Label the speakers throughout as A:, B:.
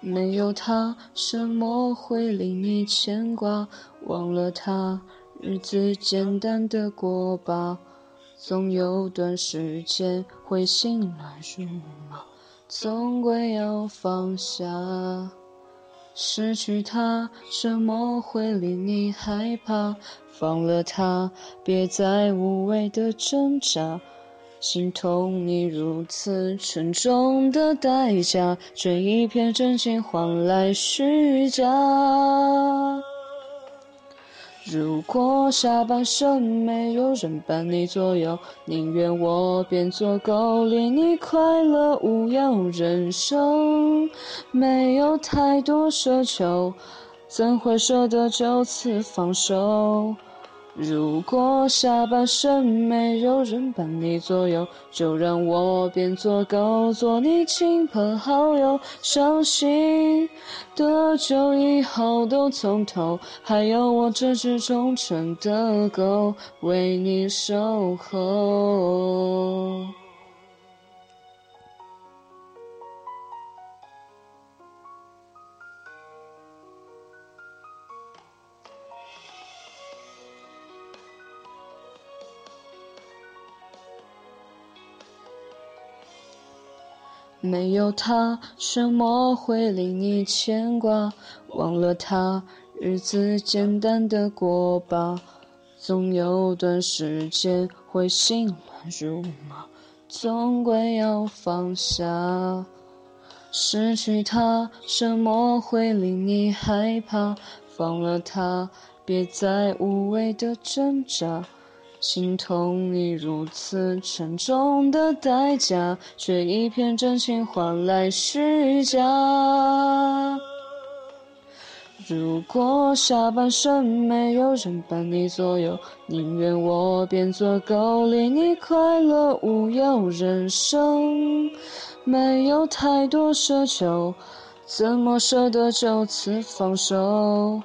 A: 没有他，什么会令你牵挂？忘了他，日子简单的过吧。总有段时间会心乱如麻，总归要放下。失去他，什么会令你害怕？放了他，别再无谓的挣扎。心痛你如此沉重的代价，这一片真情换来虚假。如果下半生没有人伴你左右，宁愿我变作狗，令你快乐无忧。人生没有太多奢求，怎会舍得就此放手？如果下半生没有人伴你左右，就让我变作狗，做你亲朋好友。伤心多久以后都从头，还有我这只忠诚的狗为你守候。没有他，什么会令你牵挂？忘了他，日子简单的过吧。总有段时间会心乱如麻，总归要放下。失去他，什么会令你害怕？放了他，别再无谓的挣扎。心痛你如此沉重的代价，却一片真情换来虚假。如果下半生没有人伴你左右，宁愿我变作狗，令你快乐无忧。人生没有太多奢求，怎么舍得就此放手？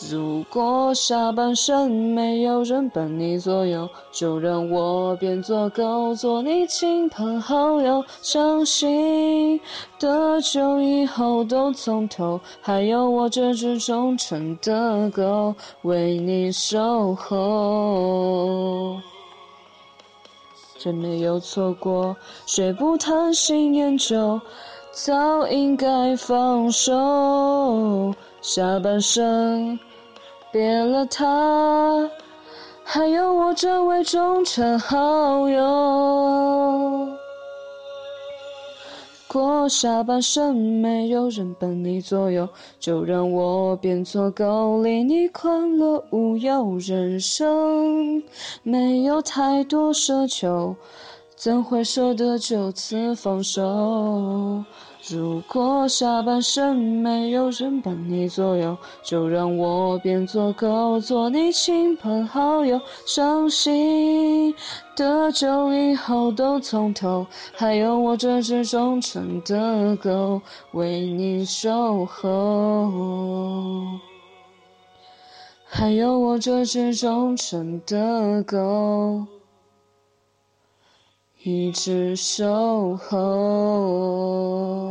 A: 如果下半生没有人伴你左右，就让我变作狗，做你亲朋好友。伤心的酒以后都从头，还有我这只忠诚的狗为你守候。真没有错过，谁不贪新厌旧，早应该放手。下半生。别了他，还有我这位忠诚好友。过下半生没有人伴你左右，就让我变作狗，离你快乐无忧。人生没有太多奢求，怎会舍得就此放手？如果下半生没有人伴你左右，就让我变作狗，做你亲朋好友。伤心的酒以后都从头，还有我这只忠诚的狗为你守候，还有我这只忠诚的狗一直守候。